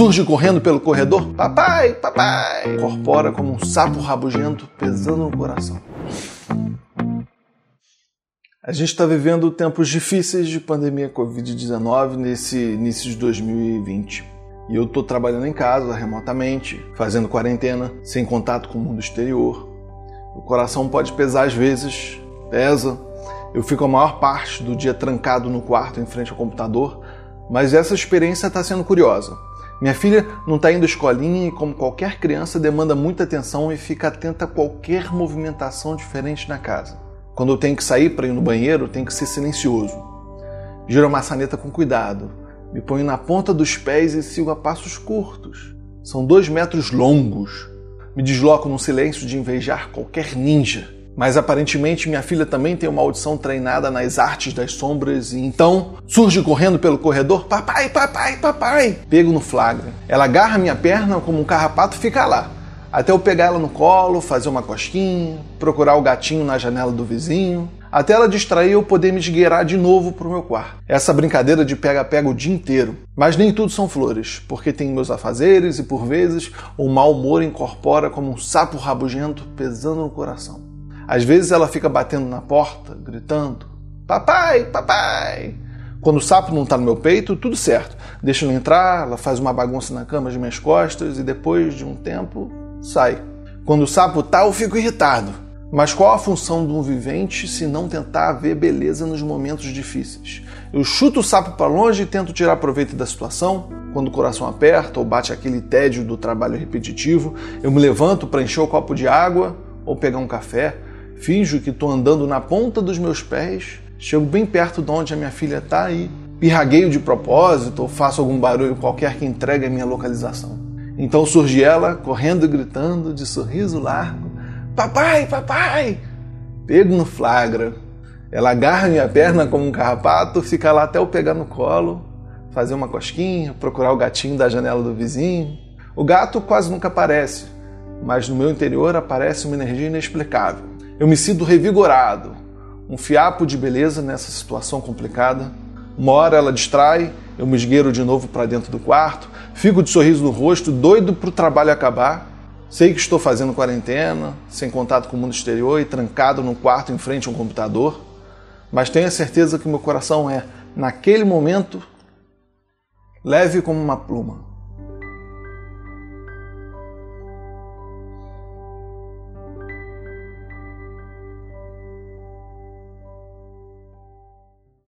surge correndo pelo corredor. Papai, papai! Corpora como um sapo rabugento pesando no coração. A gente está vivendo tempos difíceis de pandemia Covid-19 nesse início de 2020. E eu estou trabalhando em casa, remotamente, fazendo quarentena, sem contato com o mundo exterior. O coração pode pesar às vezes, pesa. Eu fico a maior parte do dia trancado no quarto em frente ao computador, mas essa experiência está sendo curiosa. Minha filha não está indo à escolinha e, como qualquer criança, demanda muita atenção e fica atenta a qualquer movimentação diferente na casa. Quando eu tenho que sair para ir no banheiro, tem que ser silencioso. Giro a maçaneta com cuidado, me ponho na ponta dos pés e sigo a passos curtos. São dois metros longos. Me desloco num silêncio de invejar qualquer ninja. Mas aparentemente minha filha também tem uma audição treinada nas artes das sombras e então surge correndo pelo corredor: Papai, papai, papai! Pego no flagra. Ela agarra minha perna como um carrapato e fica lá. Até eu pegar ela no colo, fazer uma cosquinha, procurar o gatinho na janela do vizinho, até ela distrair eu poder me esgueirar de novo pro meu quarto. Essa brincadeira de pega-pega o dia inteiro. Mas nem tudo são flores, porque tem meus afazeres e por vezes o mau humor incorpora como um sapo rabugento pesando no coração. Às vezes ela fica batendo na porta, gritando: Papai, papai! Quando o sapo não está no meu peito, tudo certo. Deixa ele entrar, ela faz uma bagunça na cama de minhas costas e depois de um tempo sai. Quando o sapo tá, eu fico irritado. Mas qual a função de um vivente se não tentar ver beleza nos momentos difíceis? Eu chuto o sapo para longe e tento tirar proveito da situação. Quando o coração aperta ou bate aquele tédio do trabalho repetitivo, eu me levanto para encher o copo de água ou pegar um café. Finjo que estou andando na ponta dos meus pés, chego bem perto de onde a minha filha está e pirragueio de propósito ou faço algum barulho qualquer que entregue a minha localização. Então surge ela, correndo e gritando, de sorriso largo: Papai, papai! Pego no flagra. Ela agarra minha perna como um carrapato, fica lá até eu pegar no colo, fazer uma cosquinha, procurar o gatinho da janela do vizinho. O gato quase nunca aparece, mas no meu interior aparece uma energia inexplicável. Eu me sinto revigorado, um fiapo de beleza nessa situação complicada. Uma hora ela distrai, eu me esgueiro de novo para dentro do quarto, fico de sorriso no rosto, doido para o trabalho acabar. Sei que estou fazendo quarentena, sem contato com o mundo exterior e trancado no quarto em frente a um computador, mas tenho a certeza que meu coração é, naquele momento, leve como uma pluma.